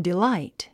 delight.